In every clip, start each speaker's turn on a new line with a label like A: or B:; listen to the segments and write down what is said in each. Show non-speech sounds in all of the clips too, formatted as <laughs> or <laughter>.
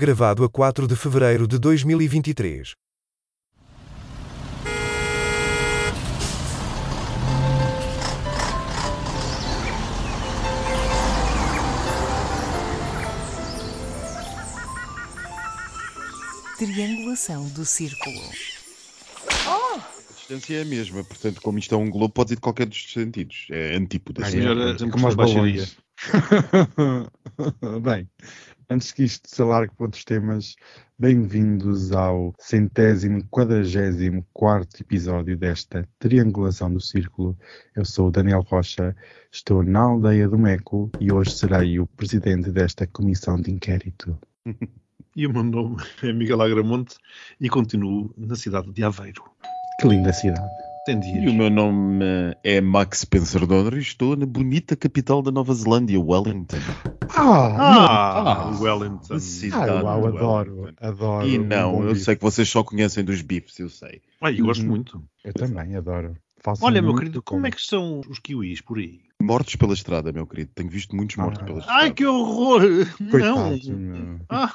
A: Gravado a 4 de fevereiro de 2023.
B: Triangulação do círculo.
C: A distância é a mesma, portanto, como isto é um globo, pode ir de qualquer dos sentidos. É antípoda.
D: Ah,
C: sim.
D: é.
E: Melhor,
D: Como
E: como
D: aos
E: baixaria.
D: balões. <laughs> Bem, antes que isto se alargue para outros temas, bem-vindos ao centésimo, quadragésimo quarto episódio desta Triangulação do Círculo. Eu sou o Daniel Rocha, estou na aldeia do Meco e hoje serei o presidente desta comissão de inquérito. <laughs>
E: E o meu nome é Miguel Agramonte e continuo na cidade de Aveiro.
D: Que linda cidade.
E: Tem
C: E o meu nome é Max Spencer Donner e estou na bonita capital da Nova Zelândia, Wellington.
D: Ah!
E: Ah, Wellington.
C: cidade.
D: Ah, uau,
C: de
D: adoro,
C: Wellington.
D: adoro.
C: E não, eu
D: bife.
C: sei que vocês só conhecem dos bifes, eu sei.
E: Ah, eu gosto
D: Uhum.
E: muito.
D: Eu também adoro. Faço
E: Olha, meu querido, como é que são os kiwis por aí?
C: Mortos pela estrada, meu querido. Tenho visto muitos mortos
D: Ah.
C: pela estrada.
E: Ai, que horror!
D: Coitados,
E: Não!
D: meu.
E: Ah,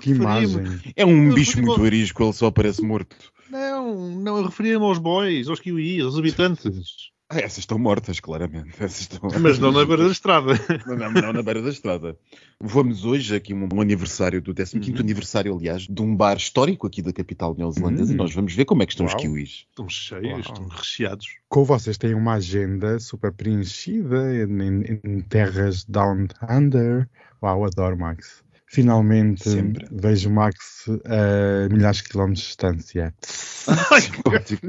D: Que imagem.
C: É um
E: Eu
C: bicho muito arisco, ele só parece morto.
E: Não, não, eu referia-me aos boys, aos kiwis, aos habitantes.
C: Ah, essas estão mortas, claramente. <laughs> Essas estão...
E: Mas não na beira da estrada.
C: Não, não, não na beira da estrada. Vamos hoje aqui um, um aniversário, do 15º
E: Uhum.
C: aniversário, aliás, de um bar histórico aqui da capital neozelandesa
D: Hum.
C: e nós vamos ver como é que estão
D: Uau.
C: os kiwis.
E: Estão cheios,
D: Uau.
E: estão recheados.
D: Com vocês têm uma agenda super preenchida em, em terras down under. Uau, adoro Max. Finalmente
C: Sempre.
D: vejo Max a milhares de quilómetros de distância. <laughs>
E: Ai,
C: Simpático.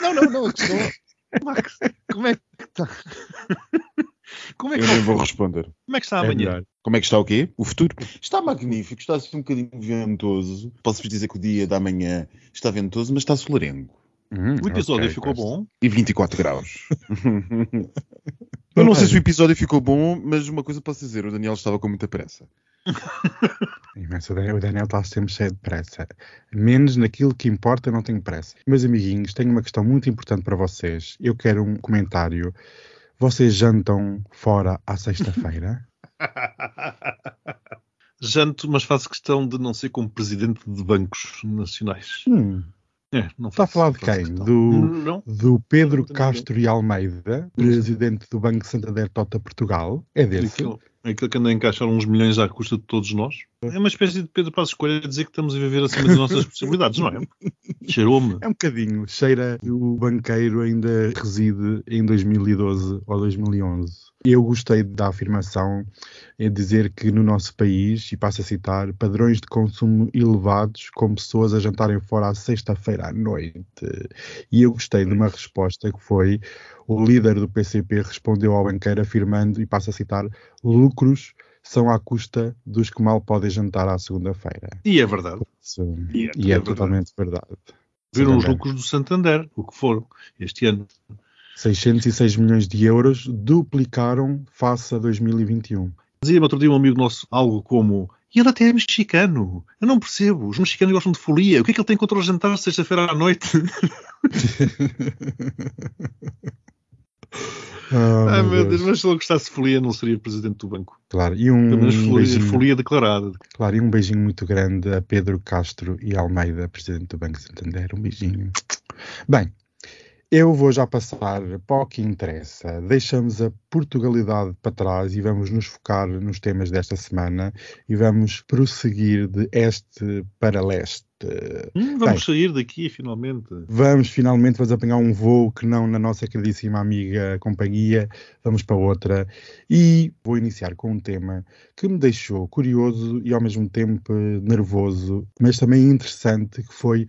E: Não, não, não. isto não- Max, como é que está? <laughs> Como é que,
C: Eu nem vou responder.
E: como é que está
D: É
E: amanhã?
D: melhor.
C: Como é que está o quê? O futuro? Está magnífico, está assim um bocadinho ventoso. Posso-vos dizer que o dia da manhã está ventoso, mas está solarengo.
D: Hum,
E: o episódio
D: ok,
E: ficou
D: gosto.
E: bom.
C: E 24 graus. Eu não sei se o episódio ficou bom, mas uma coisa posso dizer, o Daniel estava com muita pressa. <laughs>
D: Imenso, o Daniel- está sempre cheio de pressa. Menos naquilo que importa, eu não tenho pressa. Meus amiguinhos, tenho uma questão muito importante para vocês. Eu quero um comentário. Vocês jantam fora à sexta-feira? <laughs>
E: Janto, mas faço questão de não ser como presidente de bancos nacionais.
D: Hum,
E: É, não
D: Está a falar de quem? Do-
E: Não.
D: do Pedro Castro e Almeida, presidente do Banco Santander Tota Portugal. É desse?
E: Aquilo, aquilo que anda a encaixar uns milhões à custa de todos nós. É uma espécie de Pedro Passos Coelho a dizer que estamos a viver acima das nossas possibilidades, não é? <laughs> Cheirou-me.
D: É um bocadinho. Cheira o banqueiro ainda reside em 2012 ou 2011. Eu gostei da afirmação em dizer que no nosso país, e passo a citar, padrões de consumo elevados com pessoas a jantarem fora à sexta-feira à noite. E eu gostei de uma resposta que foi o líder do PCP respondeu ao banqueiro afirmando, e passo a citar, lucros são à custa dos que mal podem jantar à segunda-feira.
E: E é verdade.
D: Isso-
E: E é-
D: E é,
E: é verdade.
D: totalmente verdade.
E: Viram os
D: Santander.
E: lucros do Santander, o que foram, este ano.
D: 606 milhões de euros duplicaram face a 2021.
E: Dizia-me outro dia um amigo nosso algo como e ele até é mexicano. Eu não percebo. Os mexicanos gostam de folia. O que é que ele tem contra o jantar sexta-feira à noite? <laughs>
D: Ah,
E: Ai
D: meu
E: meu Deus,
D: Deus.
E: mas se ele gostasse de folia, não seria presidente do banco.
D: Claro, e um,
E: Pelo menos folia,
D: beijinho,
E: folia declarada.
D: claro, e um beijinho muito grande a Pedro Castro e Almeida, presidente do Banco Santander. Um beijinho. Bem, eu vou já passar para o que interessa. Deixamos a Portugalidade para trás e vamos nos focar nos temas desta semana e vamos prosseguir de este para leste.
E: Hum, vamos sair daqui, finalmente.
D: Vamos finalmente vamos apanhar um voo que não na nossa queridíssima amiga companhia, vamos para outra e vou iniciar com um tema que me deixou curioso e ao mesmo tempo eh, nervoso, mas também interessante, que foi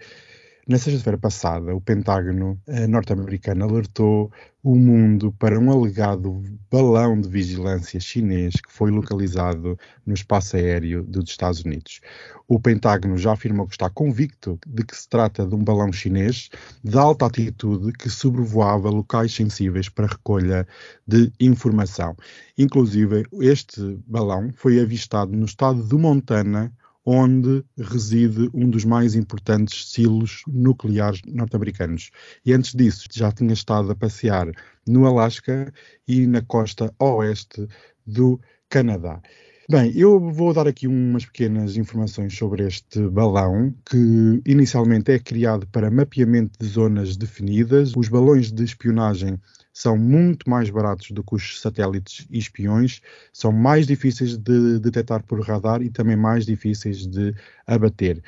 D: na sexta-feira passada o Pentágono norte-americano alertou o mundo para um alegado balão de vigilância chinês que foi localizado no espaço aéreo dos Estados Unidos. O Pentágono já afirmou que está convicto de que se trata de um balão chinês de alta altitude que sobrevoava locais sensíveis para recolha de informação. Inclusive, este balão foi avistado no estado de Montana, onde reside um dos mais importantes silos nucleares norte-americanos. E antes disso, já tinha estado a passear no Alasca e na costa oeste do Canadá. Bem, eu vou dar aqui umas pequenas informações sobre este balão, que inicialmente é criado para mapeamento de zonas definidas. Os balões de espionagem são muito mais baratos do que os satélites e espiões, são mais difíceis de detectar por radar e também mais difíceis de abater.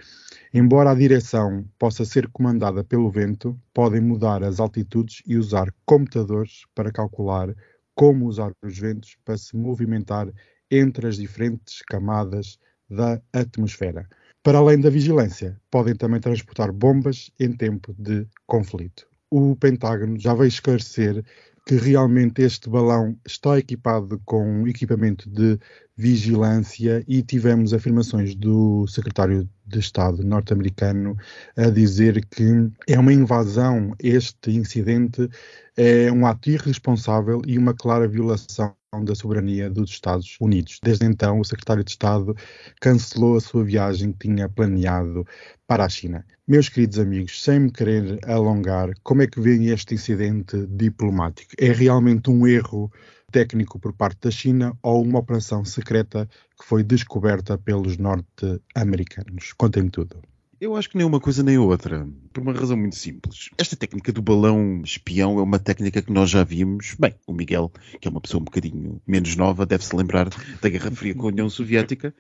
D: Embora a direção possa ser comandada pelo vento, podem mudar as altitudes e usar computadores para calcular como usar os ventos para se movimentar entre as diferentes camadas da atmosfera. Para além da vigilância, podem também transportar bombas em tempo de conflito. O Pentágono já veio esclarecer que realmente este balão está equipado com equipamento de vigilância e tivemos afirmações do secretário de Estado norte-americano a dizer que é uma invasão, este incidente é um ato irresponsável e uma clara violação da soberania dos Estados Unidos. Desde então, o secretário de Estado cancelou a sua viagem que tinha planeado para a China. Meus queridos amigos, sem me querer alongar, como é que vem este incidente diplomático? É realmente um erro técnico por parte da China ou uma operação secreta que foi descoberta pelos norte-americanos? Contem-me tudo.
C: Eu acho que nem uma coisa nem outra, por uma razão muito simples. Esta técnica do balão espião é uma técnica que nós já vimos. Bem, o Miguel, que é uma pessoa um bocadinho menos nova, deve-se lembrar da Guerra Fria com a União Soviética.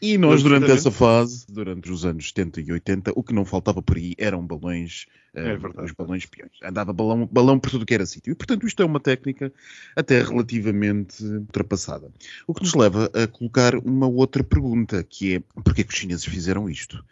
C: E nós, durante essa fase, durante os anos 70 e 80, o que não faltava por aí eram balões, é uh, os balões espiões. Andava balão, balão por tudo que era sítio. E, portanto, isto é uma técnica até relativamente ultrapassada. O que nos leva a colocar uma outra pergunta, que é porquê é que os chineses fizeram isto?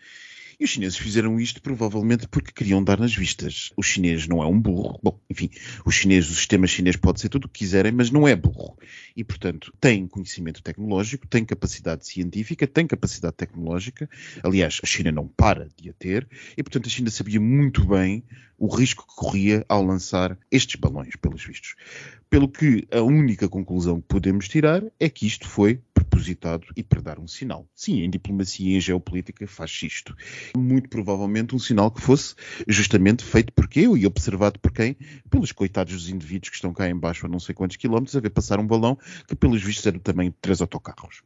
C: E os chineses fizeram isto provavelmente porque queriam dar nas vistas. O chinês não é um burro. Bom, enfim, o chinês, o sistema chinês pode ser tudo o que quiserem, mas não é burro. E, portanto, tem conhecimento tecnológico, tem capacidade científica, tem capacidade tecnológica. Aliás, a China não para de a ter. E, portanto, a China sabia muito bem o risco que corria ao lançar estes balões, pelos vistos. Pelo que a única conclusão que podemos tirar é que isto foi e para dar um sinal. Sim, em diplomacia e em geopolítica faz isto. Muito provavelmente um sinal que fosse justamente feito por quê e observado por quem? Pelos coitados dos indivíduos que estão cá embaixo a não sei quantos quilómetros a ver passar um balão que pelos vistos era do tamanho de três autocarros.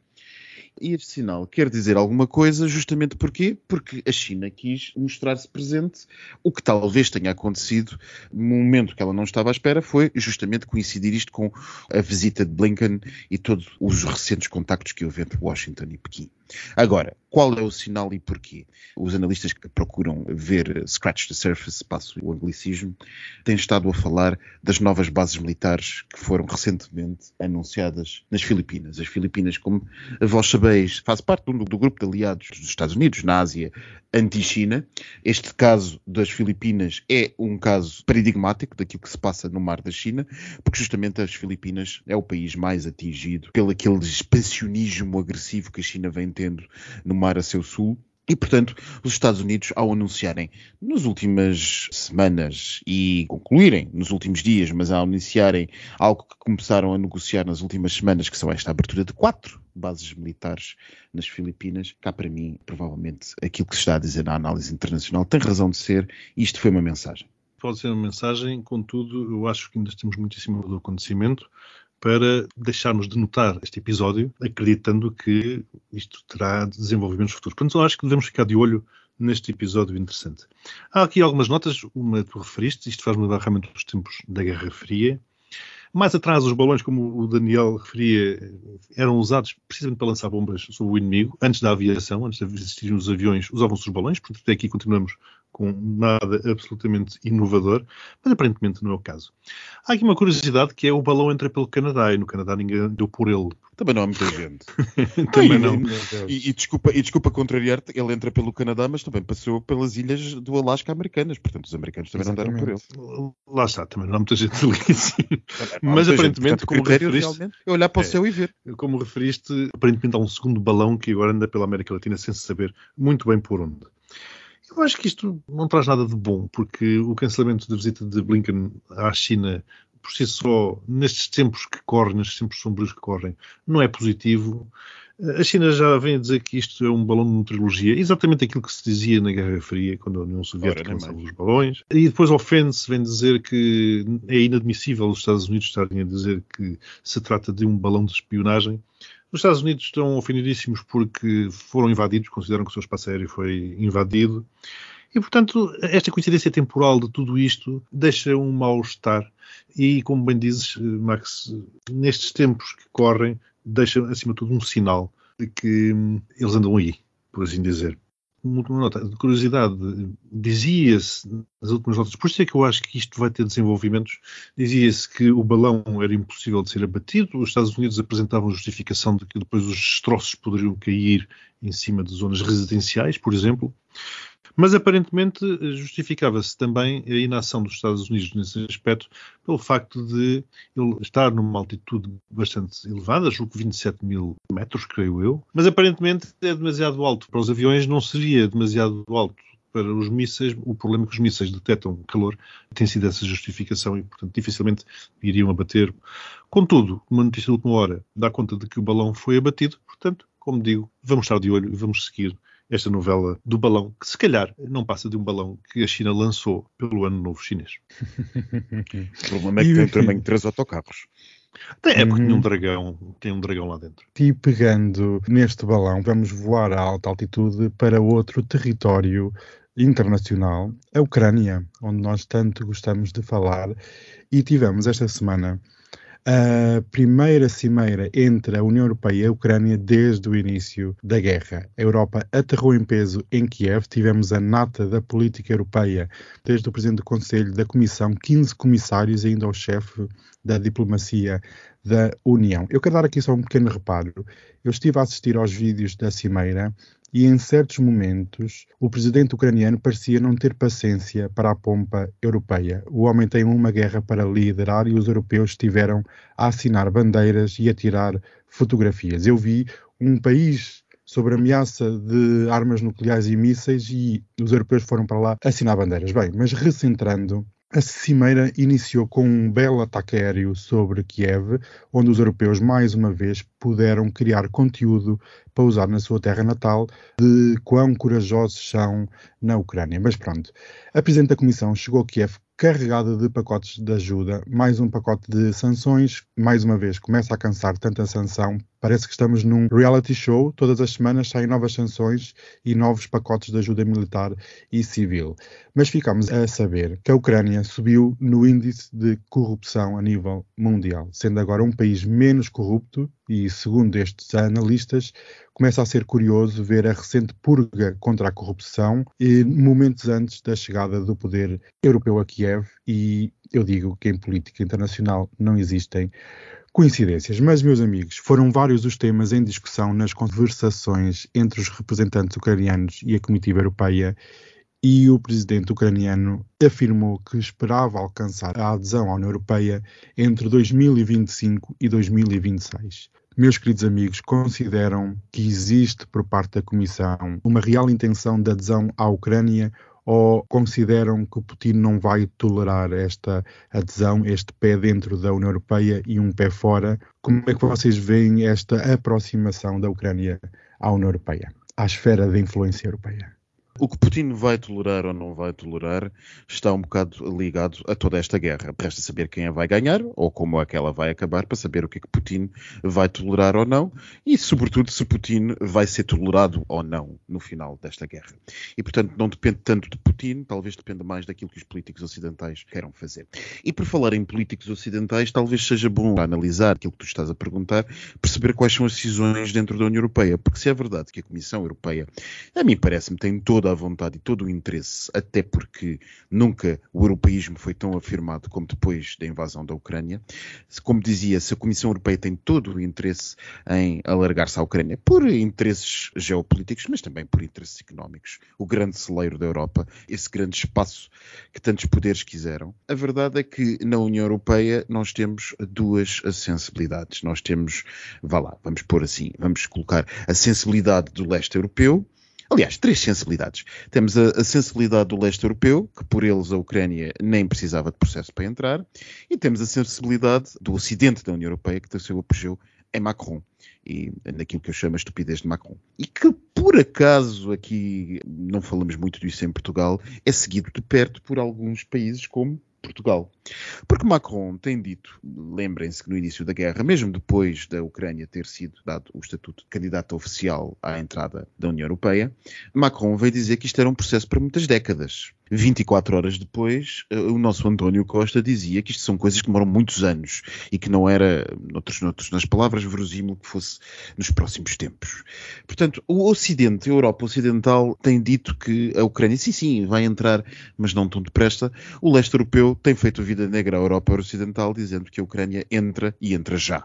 C: E este sinal quer dizer alguma coisa, justamente porquê? Porque a China quis mostrar-se presente. O que talvez tenha acontecido no momento que ela não estava à espera foi justamente coincidir isto com a visita de Blinken e todos os recentes contactos que houve entre Washington e Pequim. Agora, qual é o sinal e porquê? Os analistas que procuram ver scratch the surface, passo o anglicismo, têm estado a falar das novas bases militares que foram recentemente anunciadas nas Filipinas. As Filipinas, como vós sabeis, faz parte do, do grupo de aliados dos Estados Unidos na Ásia anti-China. Este caso das Filipinas é um caso paradigmático daquilo que se passa no mar da China, porque justamente as Filipinas é o país mais atingido pelo aquele expansionismo agressivo que a China vem tendo no mar a seu sul. E, portanto, os Estados Unidos, ao anunciarem nas últimas semanas e concluírem nos últimos dias, mas ao anunciarem algo que começaram a negociar nas últimas semanas, que são esta abertura de quatro bases militares nas Filipinas, cá para mim, provavelmente, aquilo que se está a dizer na análise internacional tem razão de ser, e isto foi uma mensagem.
E: Pode ser uma mensagem, contudo, eu acho que ainda estamos muito em cima do acontecimento para deixarmos de notar este episódio, acreditando que isto terá desenvolvimentos futuros. Portanto, eu acho que devemos ficar de olho neste episódio interessante. Há aqui algumas notas, uma tu referiste, isto faz-me lembrar realmente os tempos da Guerra Fria. Mais atrás, os balões, como o Daniel referia, eram usados precisamente para lançar bombas sobre o inimigo. Antes da aviação, antes de existirem os aviões, usavam-se os balões, portanto, até aqui continuamos com nada absolutamente inovador, mas aparentemente não é o caso. Há aqui uma curiosidade que é o balão entra pelo Canadá e no Canadá ninguém deu por ele.
C: Também não há muita gente. <laughs>
E: também não.
C: E, e, desculpa, e desculpa contrariar-te, ele entra pelo Canadá, mas também passou pelas ilhas do Alasca americanas, portanto os americanos também Exatamente. não deram por ele.
E: Lá está, também não há muita gente ali. mas aparentemente, gente, como referiste...
C: É olhar para o é, céu e ver.
E: Como referiste, aparentemente há um segundo balão que agora anda pela América Latina sem se saber muito bem por onde. Eu acho que isto não traz nada de bom, porque o cancelamento da visita de Blinken à China, por si só, nestes tempos que correm, nestes tempos sombrios que correm, não é positivo. A China já vem a dizer que isto é um balão de meteorologia, exatamente aquilo que se dizia na Guerra Fria, quando a União Soviética lançava os balões. E depois ofende-se, vem dizer que é inadmissível os Estados Unidos estarem a dizer que se trata de um balão de espionagem Os Estados Unidos estão ofendidíssimos porque foram invadidos, consideram que o seu espaço aéreo foi invadido. E, portanto, esta coincidência temporal de tudo isto deixa um mal-estar. E, como bem dizes, Max, nestes tempos que correm, deixa, acima de tudo, um sinal de que hum, eles andam aí, por assim dizer uma nota. De curiosidade, dizia-se nas últimas notas, por isso é que eu acho que isto vai ter desenvolvimentos, dizia-se que o balão era impossível de ser abatido, os Estados Unidos apresentavam justificação de que depois os destroços poderiam cair em cima de zonas residenciais, por exemplo, mas aparentemente justificava-se também a inação dos Estados Unidos nesse aspecto pelo facto de ele estar numa altitude bastante elevada, julgo que 27 mil metros, creio eu, mas aparentemente é demasiado alto. Para os aviões, não seria demasiado alto. Para os mísseis, o problema é que os mísseis detectam calor, tem sido essa justificação e, portanto, dificilmente iriam abater. Contudo, uma notícia de última hora dá conta de que o balão foi abatido, portanto, como digo, vamos estar de olho e vamos seguir esta novela do balão, que se calhar não passa de um balão que a China lançou pelo Ano Novo Chinês.
C: o problema é que tem também três autocarros.
E: É porque tem um dragão, tem um dragão lá dentro.
D: E pegando neste balão, vamos voar a alta altitude para outro território internacional, a Ucrânia, onde nós tanto gostamos de falar, e tivemos esta semana a primeira cimeira entre a União Europeia e a Ucrânia desde o início da guerra. A Europa aterrou em peso em Kiev, tivemos a nata da política europeia, desde o Presidente do Conselho, da Comissão, 15 comissários ainda o chefe da diplomacia da União. Eu quero dar aqui só um pequeno reparo. Eu estive a assistir aos vídeos da cimeira e em certos momentos o presidente ucraniano parecia não ter paciência para a pompa europeia. O homem tem uma guerra para liderar e os europeus estiveram a assinar bandeiras e a tirar fotografias. Eu vi um país sobre ameaça de armas nucleares e mísseis e os europeus foram para lá assinar bandeiras. Bem, mas recentrando, a cimeira iniciou com um belo ataque aéreo sobre Kiev, onde os europeus mais uma vez puderam criar conteúdo para usar na sua terra natal de quão corajosos são na Ucrânia. Mas pronto, a Presidente da Comissão chegou a Kiev carregada de pacotes de ajuda, mais um pacote de sanções, mais uma vez começa a cansar tanta sanção, parece que estamos num reality show, todas as semanas saem novas sanções e novos pacotes de ajuda militar e civil. Mas ficamos a saber que a Ucrânia subiu no índice de corrupção a nível mundial, sendo agora um país menos corrupto. E, segundo estes analistas, começa a ser curioso ver a recente purga contra a corrupção e momentos antes da chegada do poder europeu a Kiev. E eu digo que em política internacional não existem coincidências. Mas, meus amigos, foram vários os temas em discussão nas conversações entre os representantes ucranianos e a comitiva europeia e o presidente ucraniano afirmou que esperava alcançar a adesão à União Europeia entre 2025 e 2026. Meus queridos amigos, consideram que existe por parte da Comissão uma real intenção de adesão à Ucrânia ou consideram que Putin não vai tolerar esta adesão, este pé dentro da União Europeia e um pé fora? Como é que vocês veem esta aproximação da Ucrânia à União Europeia, à esfera de influência europeia?
C: O que Putin vai tolerar ou não vai tolerar está um bocado ligado a toda esta guerra. Resta saber quem a vai ganhar ou como é que ela vai acabar para saber o que é que Putin vai tolerar ou não e, sobretudo, se Putin vai ser tolerado ou não no final desta guerra. E, portanto, não depende tanto de Putin, talvez dependa mais daquilo que os políticos ocidentais queiram fazer. E por falar em políticos ocidentais, talvez seja bom analisar aquilo que tu estás a perguntar, perceber quais são as decisões dentro da União Europeia, porque se é verdade que a Comissão Europeia, a mim parece-me, tem todo toda a vontade e todo o interesse, até porque nunca o europeísmo foi tão afirmado como depois da invasão da Ucrânia. Como dizia, se a Comissão Europeia tem todo o interesse em alargar-se à Ucrânia por interesses geopolíticos, mas também por interesses económicos, o grande celeiro da Europa, esse grande espaço que tantos poderes quiseram, a verdade é que na União Europeia nós temos duas sensibilidades. Nós temos, vá lá, vamos pôr assim, vamos colocar a sensibilidade do leste europeu, Aliás, três sensibilidades. Temos a, a, sensibilidade do leste europeu, que por eles a Ucrânia nem precisava de processo para entrar, e temos a sensibilidade do ocidente da União Europeia, que tem o seu apogeu em Macron e naquilo que eu chamo a estupidez de Macron. E que, por acaso, aqui não falamos muito disso em Portugal, é seguido de perto por alguns países como Portugal. Porque Macron tem dito, lembrem-se que no início da guerra, mesmo depois da Ucrânia ter sido dado o estatuto de candidato oficial à entrada da União Europeia, Macron veio dizer que isto era um processo para muitas décadas. 24 horas depois, eh, o nosso António Costa dizia que isto são coisas que demoram muitos anos e que não era, noutros, noutros, nas palavras, verosímil que fosse nos próximos tempos. Portanto, o Ocidente, a Europa Ocidental, tem dito que a Ucrânia, sim, sim, vai entrar, mas não tão depressa. O leste europeu tem feito a vida negra à Europa Ocidental, dizendo que a Ucrânia entra e entra já.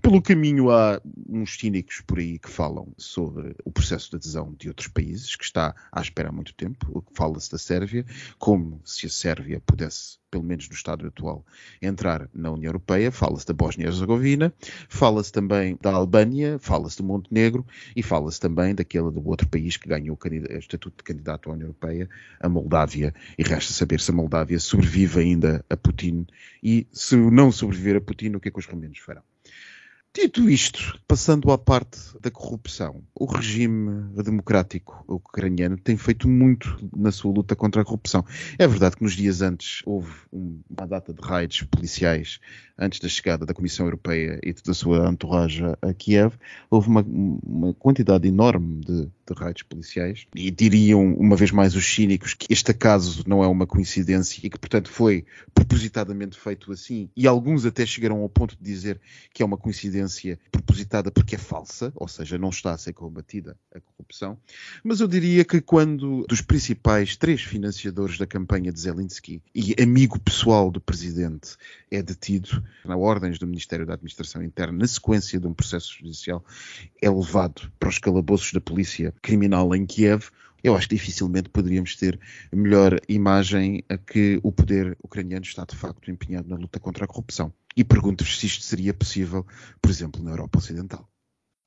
C: Pelo caminho, há uns cínicos por aí que falam sobre o processo de adesão de outros países, que está à espera há muito tempo. Fala-se da Sérvia, como se a Sérvia pudesse, pelo menos no estado atual, entrar na União Europeia. Fala-se da Bósnia-Herzegovina, fala-se também da Albânia, fala-se do Montenegro e fala-se também daquele do outro país que ganhou o estatuto de candidato à União Europeia, a Moldávia. E resta saber se a Moldávia sobrevive ainda a Putin e se não sobreviver a Putin, o que é que os romenos farão. Dito isto, passando à parte da corrupção, o regime democrático ucraniano tem feito muito na sua luta contra a corrupção. É verdade que nos dias antes houve uma data de raids policiais antes da chegada da Comissão Europeia e da sua entourage a Kiev, houve uma, uma quantidade enorme de, de raids policiais e diriam, uma vez mais, os cínicos que este caso não é uma coincidência e que, portanto, foi propositadamente feito assim. E alguns até chegaram ao ponto de dizer que é uma coincidência propositada porque é falsa, ou seja, não está a ser combatida a corrupção. Mas eu diria que quando dos principais três financiadores da campanha de Zelensky e amigo pessoal do presidente é detido, na ordens do Ministério da Administração Interna, na sequência de um processo judicial, é levado para os calabouços da polícia criminal em Kiev, eu acho que dificilmente poderíamos ter melhor imagem a que o poder ucraniano está de facto empenhado na luta contra a corrupção. E pergunto-vos se isto seria possível, por exemplo, na Europa Ocidental.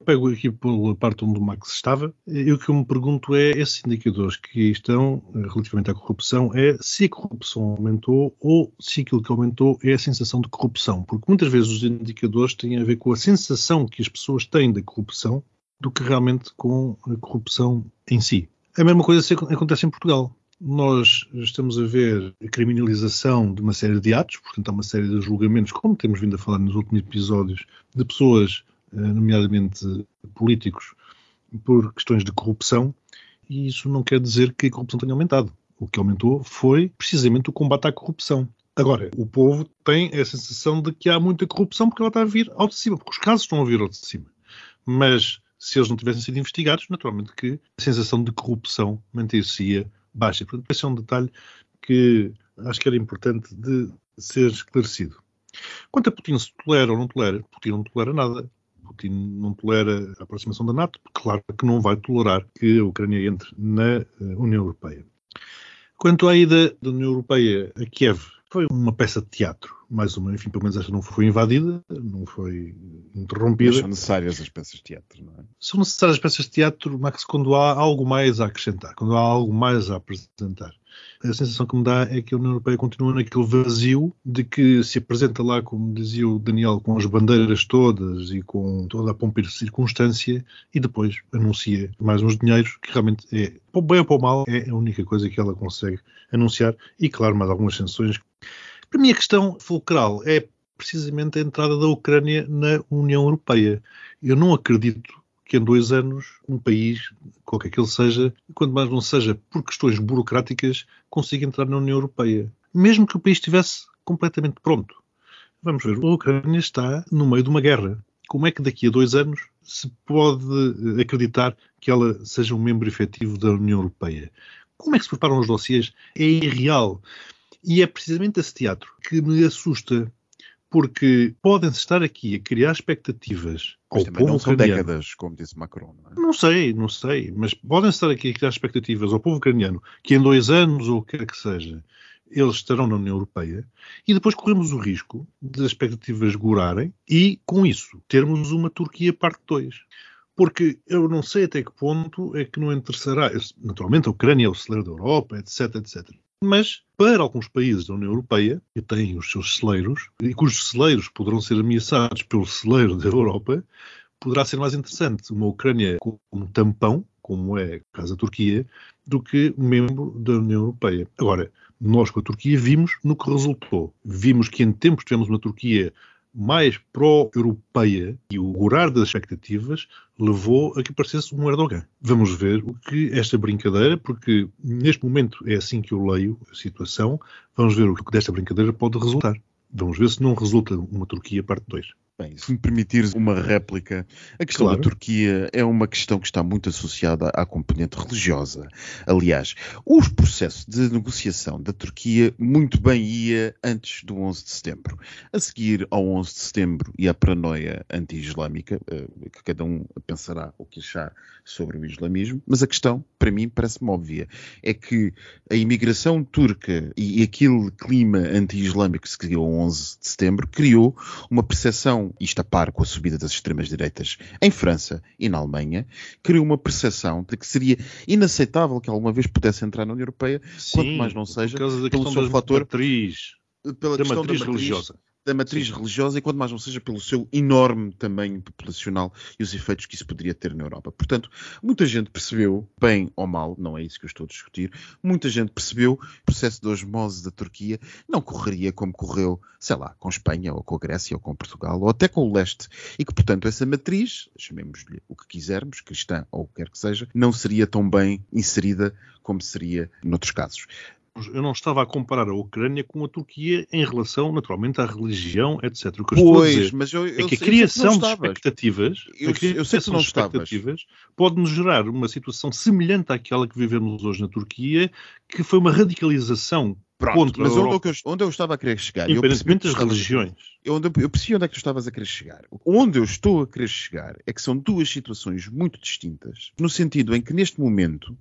E: Pego aqui pela parte onde o Max estava, e o que eu me pergunto é, esses indicadores que estão eh, relativamente à corrupção, é se a corrupção aumentou ou se aquilo que aumentou é a sensação de corrupção. Porque muitas vezes os indicadores têm a ver com a sensação que as pessoas têm da corrupção do que realmente com a corrupção em si. A mesma coisa acontece em Portugal. Nós estamos a ver a criminalização de uma série de atos, portanto, há uma série de julgamentos, como temos vindo a falar nos últimos episódios, de pessoas eh, nomeadamente políticos, por questões de corrupção, e isso não quer dizer que a corrupção tenha aumentado. O que aumentou foi precisamente o combate à corrupção. Agora, o povo tem a sensação de que há muita corrupção porque ela está a vir ao de cima, porque os casos estão a vir ao de cima. Mas se eles não tivessem sido investigados, naturalmente que a sensação de corrupção manter-se-ia baixa. Portanto, esse é um detalhe que acho que era importante de ser esclarecido. Quanto a Putin se tolera ou não tolera, Putin não tolera nada. Putin não tolera a aproximação da NATO, claro que não vai tolerar que a Ucrânia entre na eh, União Europeia. Quanto à ida da União Europeia a Kiev, foi uma peça de teatro, mais uma, enfim, pelo menos esta não foi invadida, não foi interrompida. Mas
C: são necessárias as peças de teatro, não é?
E: São necessárias as peças de teatro, Max, quando há algo mais a acrescentar, quando há algo mais a apresentar a sensação que me dá é que a União Europeia continua naquele vazio de que se apresenta lá, como dizia o Daniel, com as bandeiras todas e com toda a pompa de circunstância e depois anuncia mais uns dinheiros que realmente é, bem ou mal, é a única coisa que ela consegue anunciar e, claro, mais algumas sanções. Para mim, a questão fulcral é precisamente a entrada da Ucrânia na União Europeia. Eu não acredito que em dois anos um país, qualquer que ele seja, quanto mais não seja por questões burocráticas, consiga entrar na União Europeia. Mesmo que o país estivesse completamente pronto. Vamos ver, a Ucrânia está no meio de uma guerra. Como é que daqui a dois anos se pode acreditar que ela seja um membro efetivo da União Europeia? Como é que se preparam os dossiês? É irreal. E é precisamente esse teatro que me assusta, porque podem-se estar aqui a criar expectativas
C: mas também não são ucraniano. décadas, como disse Macron. Não, é?
E: não, sei, não sei, mas podem estar aqui a criar expectativas ao povo ucraniano que em dois anos, ou o que quer que seja, eles estarão na União Europeia e depois corremos o risco de as expectativas gorarem e, com isso, termos uma Turquia parte 2. Porque eu não sei até que ponto é que não interessará. Naturalmente, a Ucrânia é o celeiro da Europa, etc, etc. Mas, para alguns países da União Europeia, que têm os seus celeiros, e cujos celeiros poderão ser ameaçados pelo celeiro da Europa, poderá ser mais interessante uma Ucrânia como tampão, como é o caso da Turquia, do que membro da União Europeia. Agora, Nós, com a Turquia, vimos no que resultou. Vimos que em tempos tivemos uma Turquia mais pró-europeia e o gurar das expectativas levou a que aparecesse um Erdogan. Vamos ver o que esta brincadeira, porque neste momento é assim que eu leio a situação, vamos ver o que desta brincadeira pode resultar. Vamos ver se não resulta uma Turquia parte 2.
C: Bem, se me permitires uma réplica, a questão
E: Claro.
C: da Turquia é uma questão que está muito associada à componente religiosa. Aliás, os processos de negociação da Turquia muito bem ia antes do 11 de setembro. A seguir ao 11 de setembro e à paranoia anti-islâmica, eh, que cada um pensará o que achar sobre o islamismo, mas a questão, para mim, parece-me óbvia, é que a imigração turca e aquele clima anti-islâmico que se criou ao 11 de setembro criou uma percepção, isto a par com a subida das extremas-direitas em França e na Alemanha, criou uma percepção de que seria inaceitável que alguma vez pudesse entrar na União Europeia, quanto mais não seja,
E: por causa da
C: pelo seu fator-
E: matriz,
C: pela
E: da
C: questão
E: matriz
C: da matriz
E: religiosa.
C: Da matriz religiosa e quanto mais não seja pelo seu enorme tamanho populacional e os efeitos que isso poderia ter na Europa. Portanto, muita gente percebeu, bem ou mal, não é isso que eu estou a discutir, muita gente percebeu que o processo de osmose da Turquia não correria como correu, sei lá, com Espanha ou com a Grécia ou com Portugal ou até com o leste e que, portanto, essa matriz, chamemos-lhe o que quisermos, cristã ou o que quer que seja, não seria tão bem inserida como seria noutros casos.
E: Eu não estava a comparar a Ucrânia com a Turquia em relação, naturalmente, à religião, etc. O que eu estou a
C: Pois,
E: dizer
C: mas eu, eu
E: é que a criação de expectativas,
C: Eu-
E: a criação de expectativas pode-nos gerar uma situação semelhante àquela que vivemos hoje na Turquia, que foi uma radicalização
C: Pronto,
E: contra
C: mas
E: a
C: onde,
E: Europa,
C: eu, onde eu estava a querer chegar,
E: independentemente das religiões.
C: Eu, onde- eu percebi onde é que tu estavas a querer chegar. Onde eu estou a querer chegar é que são duas situações muito distintas, no sentido em que neste momento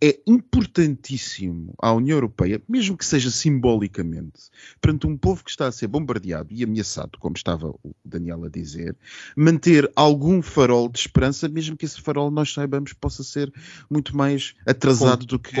C: é importantíssimo à União Europeia, mesmo que seja simbolicamente, perante um povo que está a ser bombardeado e ameaçado, como estava o Daniel a dizer, manter algum farol de esperança, mesmo que esse farol nós saibamos possa ser muito mais atrasado do que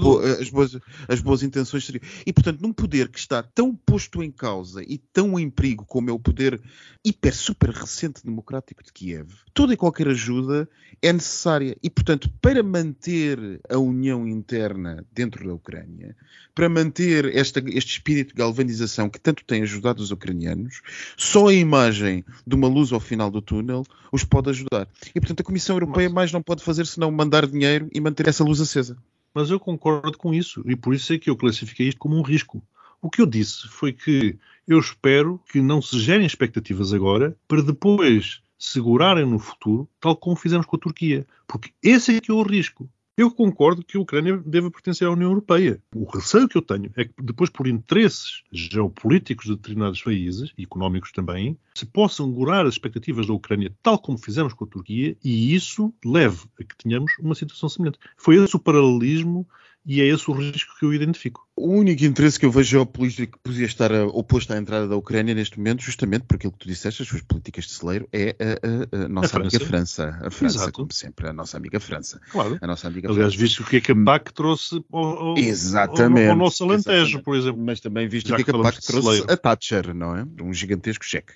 C: bo- as, boas, as boas intenções seriam. E, portanto, num poder que está tão posto em causa e tão em perigo como é o poder hiper, super recente democrático de Kiev, toda e qualquer ajuda é necessária. E, portanto, para manter a união interna dentro da Ucrânia, para manter esta, este espírito de galvanização que tanto tem ajudado os ucranianos, só a imagem de uma luz ao final do túnel os pode ajudar. E, portanto, a Comissão Europeia mais não pode fazer senão mandar dinheiro e manter essa luz acesa.
E: Mas eu concordo com isso e por isso é que eu classifiquei isto como um risco. O que eu disse foi que eu espero que não se gerem expectativas agora para depois segurarem no futuro, tal como fizemos com a Turquia. Porque esse é que é o risco. Eu concordo que a Ucrânia deve pertencer à União Europeia. O receio que eu tenho é que depois, por interesses geopolíticos de determinados países, e económicos também, se possam gurar as expectativas da Ucrânia, tal como fizemos com a Turquia, e isso leve a que tenhamos uma situação semelhante. Foi esse o paralelismo e é esse o risco que eu identifico.
C: O único interesse que eu vejo geopolítico que podia estar eh, oposto à entrada da Ucrânia neste momento, justamente por aquilo que tu disseste, as suas políticas de celeiro, é a, a- a nossa
E: A
C: amiga
E: França.
C: França. A França,
E: Exato.
C: como sempre, a nossa amiga França.
E: Claro.
C: A nossa amiga
E: Aliás,
C: França.
E: visto o que é que a PAC trouxe ao, ao-
C: Exatamente.
E: ao, ao nosso Alentejo,
C: Exatamente.
E: por exemplo.
C: Mas também visto
E: Já
C: o que é que a PAC trouxe a Thatcher, não é? Um gigantesco cheque.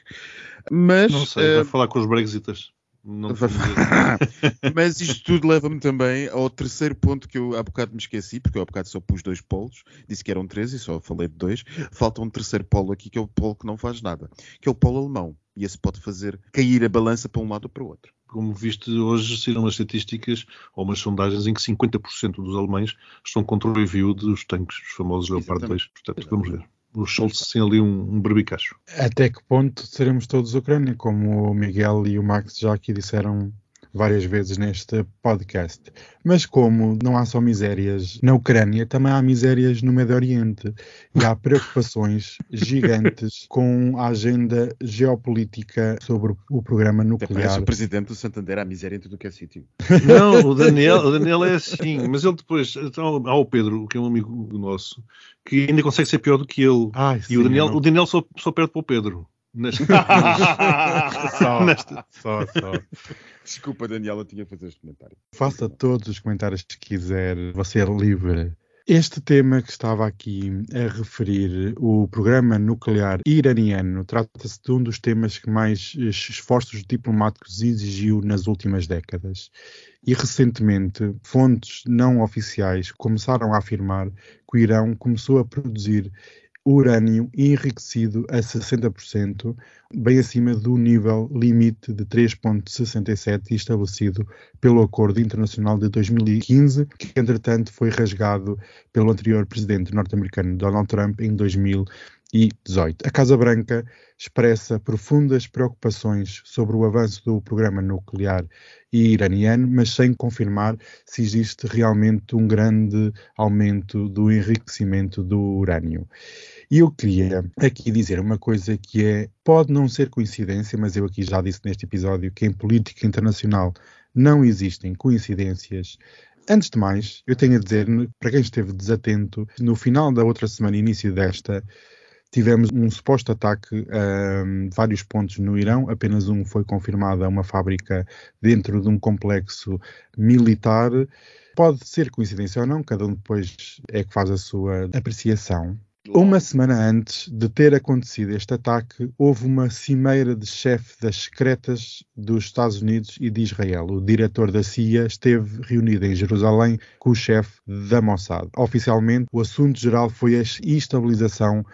C: Mas,
E: Não sei,
C: eh,
E: vai falar com os Brexitas. <laughs>
C: Mas isto tudo leva-me também ao terceiro ponto que eu há bocado me esqueci, porque eu há bocado só pus dois polos, disse que eram três e só falei de dois. Falta um terceiro polo aqui, que é o polo que não faz nada, que é o polo alemão. E esse pode fazer cair a balança para um lado ou para o outro.
E: Como viste, hoje saíram umas estatísticas ou umas sondagens em que 50% dos alemães estão contra o review dos tanques, os famosos Leopard 2.
C: Exatamente.
E: Portanto, vamos ver. O Scholz tem ali um, um.
D: Até que ponto seremos todos Ucrânia, como o Miguel e o Max já aqui disseram várias vezes neste podcast. Mas como não há só misérias na Ucrânia, também há misérias no Médio Oriente. E há preocupações <laughs> gigantes com a agenda geopolítica sobre o programa
C: Até
D: nuclear.
C: o presidente do Santander à miséria em tudo o que é sítio.
E: Não, o <laughs> Daniel, o Daniel é assim, mas ele depois, então, há o Pedro, que é um amigo nosso, que ainda consegue ser pior do que ele.
D: Ai,
E: E
D: sim,
E: o Daniel,
D: não-
E: o Daniel só, só perde para o Pedro. Nesta- <laughs>
D: só,
E: nesta-
D: só, só.
C: Desculpa, Daniela, tinha a fazer este comentário.
D: Faça todos os comentários que quiser. Você é livre Este tema que estava aqui a referir, o programa nuclear iraniano, trata-se de um dos temas que mais esforços diplomáticos exigiu nas últimas décadas. E recentemente, fontes não oficiais começaram a afirmar que o Irão começou a produzir urânio enriquecido a 60%, bem acima do nível limite de 3,67 estabelecido pelo Acordo Internacional de 2015, que entretanto foi rasgado pelo anterior presidente norte-americano Donald Trump em 2018. A Casa Branca expressa profundas preocupações sobre o avanço do programa nuclear iraniano, mas sem confirmar se existe realmente um grande aumento do enriquecimento do urânio. E eu queria aqui dizer uma coisa que é, pode não ser coincidência, mas eu aqui já disse neste episódio que em política internacional não existem coincidências. Antes de mais, eu tenho a dizer, para quem esteve desatento, no final da outra semana, início desta, tivemos um suposto ataque a vários pontos no Irão. Apenas um foi confirmado a uma fábrica dentro de um complexo militar. Pode ser coincidência ou não, cada um depois é que faz a sua apreciação. Uma semana antes de ter acontecido este ataque, houve uma cimeira de chefe das secretas dos Estados Unidos e de Israel. O diretor da CIA esteve reunido em Jerusalém com o chefe da Mossad. Oficialmente, o assunto geral foi a estabilização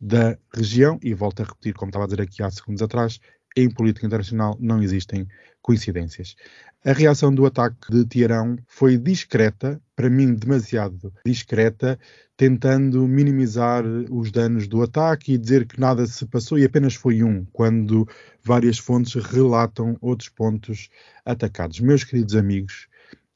D: da região e volto a repetir, como estava a dizer aqui há segundos atrás, em política internacional não existem coincidências. A reação do ataque de Teherão foi discreta, para mim demasiado discreta, tentando minimizar os danos do ataque e dizer que nada se passou e apenas foi um, quando várias fontes relatam outros pontos atacados. Meus queridos amigos,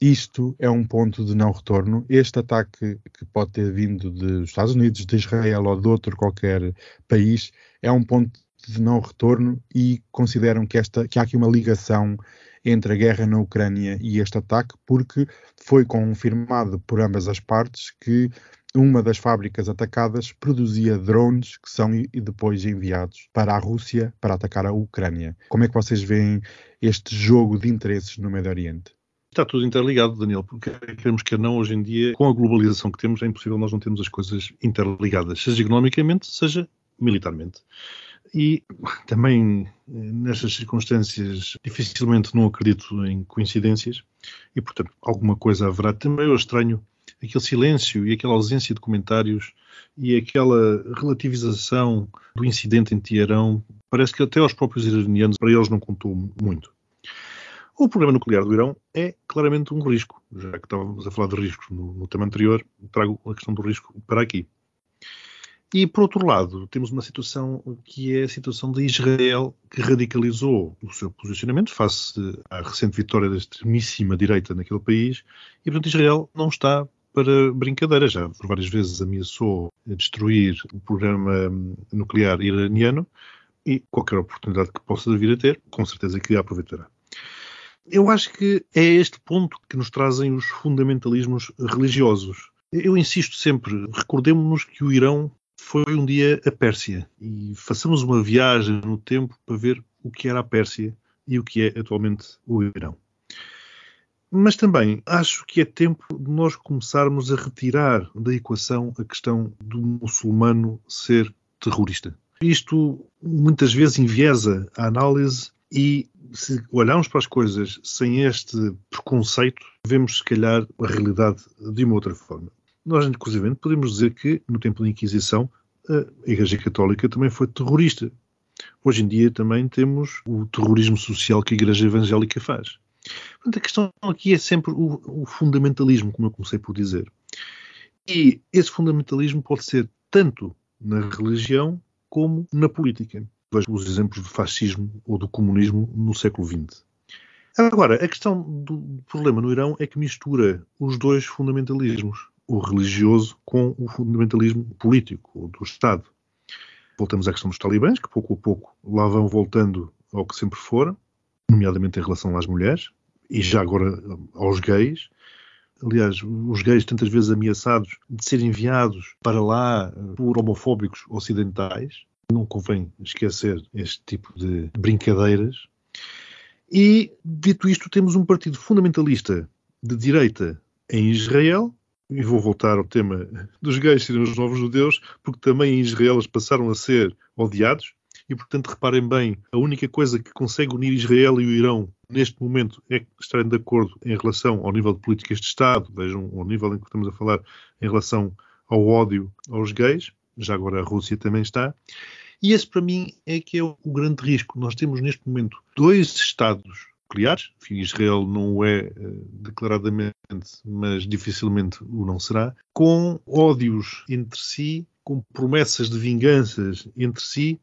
D: isto é um ponto de não retorno. Este ataque, que pode ter vindo dos Estados Unidos, de Israel ou de outro qualquer país, é um ponto de não retorno e consideram que, esta, que há aqui uma ligação entre a guerra na Ucrânia e este ataque, porque foi confirmado por ambas as partes que uma das fábricas atacadas produzia drones que são depois enviados para a Rússia para atacar a Ucrânia. Como é que vocês veem este jogo de interesses no Médio Oriente?
E: Está tudo interligado, Daniel, porque queremos que não, hoje em dia, com a globalização que temos, é impossível nós não termos as coisas interligadas, seja economicamente, seja militarmente. E também, nestas circunstâncias, dificilmente não acredito em coincidências, e portanto, alguma coisa haverá. Também eu estranho aquele silêncio e aquela ausência de comentários e aquela relativização do incidente em Teherão, parece que até aos próprios iranianos, para eles não contou muito. O problema nuclear do Irão é claramente um risco. Já que estávamos a falar de riscos no, no tema anterior, trago a questão do risco para aqui. E, por outro lado, temos uma situação que é a situação de Israel, que radicalizou o seu posicionamento face à recente vitória da extremíssima direita naquele país, e, portanto, Israel não está para brincadeira. Já por várias vezes ameaçou destruir o programa nuclear iraniano e qualquer oportunidade que possa vir a ter, com certeza que a aproveitará. Eu acho que é este ponto que nos trazem os fundamentalismos religiosos. Eu insisto sempre, recordemos-nos que o Irão foi um dia a Pérsia e façamos uma viagem no tempo para ver o que era a Pérsia e o que é atualmente o Irão. Mas também acho que é tempo de nós começarmos a retirar da equação a questão do muçulmano ser terrorista. Isto muitas vezes enviesa a análise e se olharmos para as coisas sem este preconceito, vemos se calhar a realidade de uma outra forma. Nós, inclusive, podemos dizer que no tempo da Inquisição a Igreja Católica também foi terrorista. Hoje em dia também temos o terrorismo social que a Igreja Evangélica faz. Portanto, a questão aqui é sempre o, o fundamentalismo, como eu comecei por dizer. E esse fundamentalismo pode ser tanto na religião como na política. Vejo os exemplos do fascismo ou do comunismo no século XX. Agora, a questão do problema no Irão é que mistura os dois fundamentalismos, o religioso com o fundamentalismo político, ou do Estado. Voltamos à questão dos talibãs, que pouco a pouco lá vão voltando ao que sempre foram, nomeadamente em relação às mulheres, e já agora aos gays. Aliás, os gays tantas vezes ameaçados de serem enviados para lá por homofóbicos ocidentais. Não convém esquecer este tipo de brincadeiras. E, dito isto, temos um partido fundamentalista de direita em Israel, e vou voltar ao tema dos gays serem os novos judeus, porque também em Israel eles passaram a ser odiados. E, portanto, reparem bem, a única coisa que consegue unir Israel e o Irão neste momento é estarem de acordo em relação ao nível de políticas de Estado, vejam o nível em que estamos a falar em relação ao ódio aos gays, já agora a Rússia também está. E esse, para mim, é que é o grande risco. Nós temos neste momento dois Estados nucleares. Enfim, Israel não é uh, declaradamente, mas dificilmente o não será, com ódios entre si, com promessas de vinganças entre si,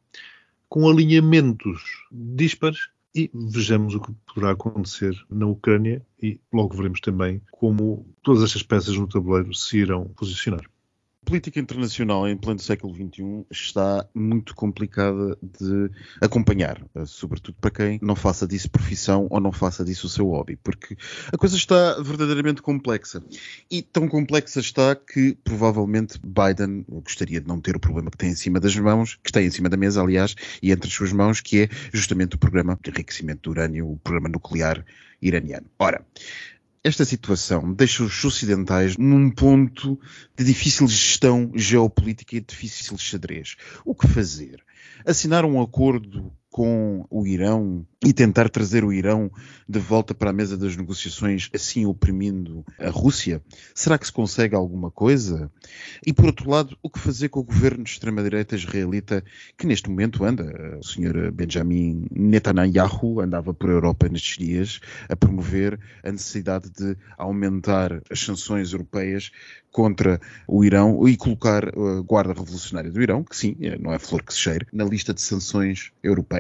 E: com alinhamentos díspares e vejamos o que poderá acontecer na Ucrânia e logo veremos também como todas estas peças no tabuleiro se irão posicionar
C: política internacional em pleno século XXI está muito complicada de acompanhar, eh, sobretudo para quem não faça disso profissão ou não faça disso o seu hobby, porque a coisa está verdadeiramente complexa. E tão complexa está que provavelmente Biden gostaria de não ter o problema que tem em cima das mãos, que tem em cima da mesa, aliás, e entre as suas mãos, que é justamente o programa de enriquecimento de urânio, o programa nuclear iraniano. Ora, esta situação deixa os ocidentais num ponto de difícil gestão geopolítica e de difícil xadrez. O que fazer? Assinar um acordo com o Irão e tentar trazer o Irão de volta para a mesa das negociações, assim oprimindo a Rússia? Será que se consegue alguma coisa? E por outro lado, o que fazer com o governo de extrema-direita israelita que neste momento anda? O senhor Benjamin Netanyahu andava por Europa nestes dias a promover a necessidade de aumentar as sanções europeias contra o Irão e colocar a Guarda Revolucionária do Irão, que sim, não é flor que se cheire, na lista de sanções europeias.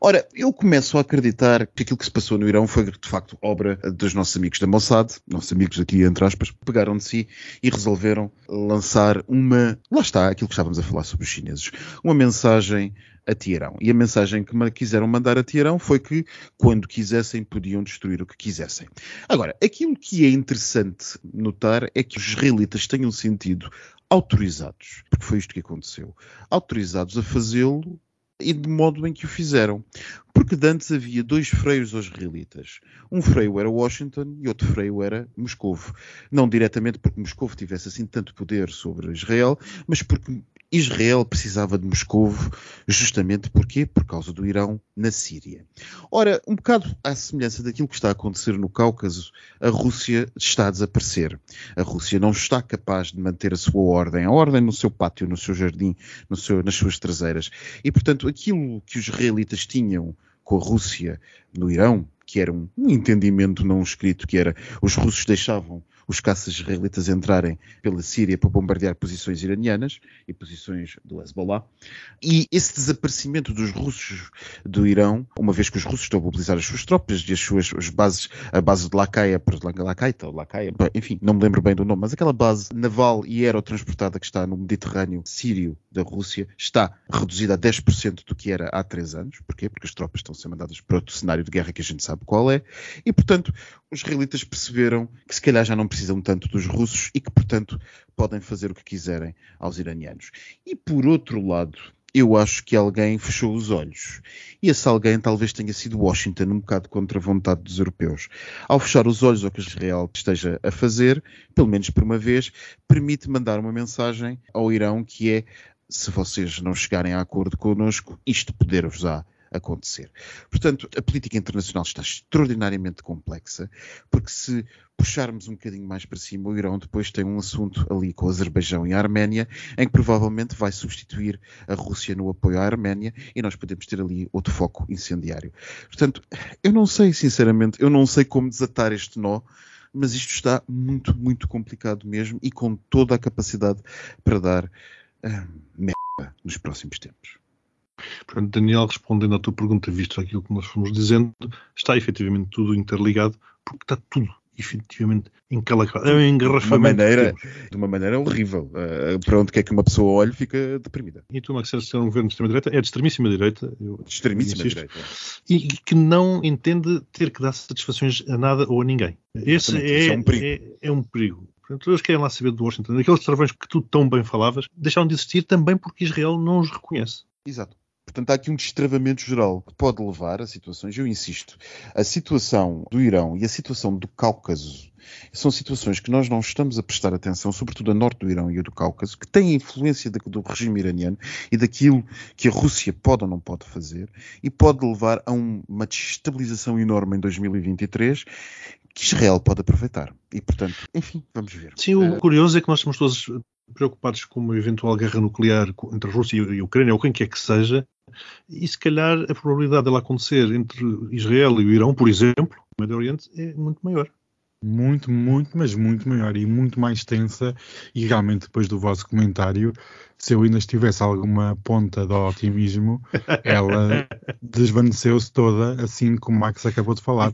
C: Ora, eu começo a acreditar que aquilo que se passou no Irão foi de facto obra dos nossos amigos da Mossad, nossos amigos aqui entre aspas, pegaram de si e resolveram lançar uma, lá está, aquilo que estávamos a falar sobre os chineses, uma mensagem a Teherão. E a mensagem que me quiseram mandar a Teherão foi que, quando quisessem, podiam destruir o que quisessem. Agora, aquilo que é interessante notar é que os israelitas tenham sentido autorizados, porque foi isto que aconteceu, autorizados a fazê-lo e de modo em que o fizeram. Porque antes havia dois freios aos israelitas. Um freio era Washington e outro freio era Moscou. Não diretamente porque Moscou tivesse assim tanto poder sobre Israel, mas porque Israel precisava de Moscou justamente porquê? Por causa do Irão na Síria. Ora, um bocado à semelhança daquilo que está a acontecer no Cáucaso, a Rússia está a desaparecer. A Rússia não está capaz de manter a sua ordem, a ordem no seu pátio, no seu jardim, no seu, nas suas traseiras. E, portanto, aquilo que os israelitas tinham com a Rússia no Irão, que era um, entendimento não escrito, que era os russos deixavam os caças israelitas entrarem pela Síria para bombardear posições iranianas e posições do Hezbollah. E esse desaparecimento dos russos do Irão, uma vez que os russos estão a mobilizar as suas tropas e as suas as bases, a base de Lakaia, Lakaita, Lakaia, enfim, não me lembro bem do nome, mas aquela base naval e aerotransportada que está no Mediterrâneo sírio da Rússia está reduzida a 10% do que era há três anos. Porquê? Porque as tropas estão a ser mandadas para outro cenário de guerra que a gente sabe qual é. E, portanto, os israelitas perceberam que se calhar já não precisam tanto dos russos e que, portanto, podem fazer o que quiserem aos iranianos. E por outro lado, eu acho que alguém fechou os olhos. E esse alguém talvez tenha sido Washington, um bocado contra a vontade dos europeus. Ao fechar os olhos ao que Israel esteja a fazer, pelo menos por uma vez, permite mandar uma mensagem ao Irão que é se vocês não chegarem a acordo connosco, isto poder-vos-á acontecer. Portanto, a política internacional está extraordinariamente complexa, porque se puxarmos um bocadinho mais para cima, o Irão depois tem um assunto ali com o Azerbaijão e a Arménia, em que provavelmente vai substituir a Rússia no apoio à Arménia e nós podemos ter ali outro foco incendiário. Portanto, eu não sei, sinceramente, eu não sei como desatar este nó, mas isto está muito, muito complicado mesmo e com toda a capacidade para dar uh, merda nos próximos tempos.
E: Portanto, Daniel, respondendo à tua pergunta, visto aquilo que nós fomos dizendo, está efetivamente tudo interligado, porque está tudo efetivamente encalacrado. É um engarrafamento.
C: De uma maneira, de uma maneira horrível. Uh, para onde quer que uma pessoa olhe, fica deprimida.
E: E tu, Max, se é um governo de extrema-direita, é de extremíssima direita.
C: Eu de extremíssima direita.
E: E, que não entende ter que dar satisfações a nada ou a ninguém. Esse é, é, um perigo. É, é um perigo. Portanto, eles querem lá saber de Washington. Aqueles travões que tu tão bem falavas deixaram de existir também porque Israel não os reconhece.
C: Exato. Portanto, há aqui um destravamento geral que pode levar a situações, eu insisto, a situação do Irão e a situação do Cáucaso São situações que nós não estamos a prestar atenção, sobretudo a norte do Irão e a do Cáucaso, que têm influência do regime iraniano e daquilo que a Rússia pode ou não pode fazer e pode levar a uma desestabilização enorme em 2023 que Israel pode aproveitar. E, portanto, enfim, vamos ver.
E: Sim, o curioso é que nós estamos todos preocupados com uma eventual guerra nuclear entre a Rússia e a Ucrânia, ou quem quer que seja, e se calhar a probabilidade dela acontecer entre Israel e o Irão, por exemplo, no Médio Oriente, é muito maior.
D: Muito, muito, mas muito maior e muito mais tensa. E realmente, depois do vosso comentário, se eu ainda estivesse alguma ponta de otimismo, ela <laughs> desvaneceu-se toda, assim como o Max acabou de falar.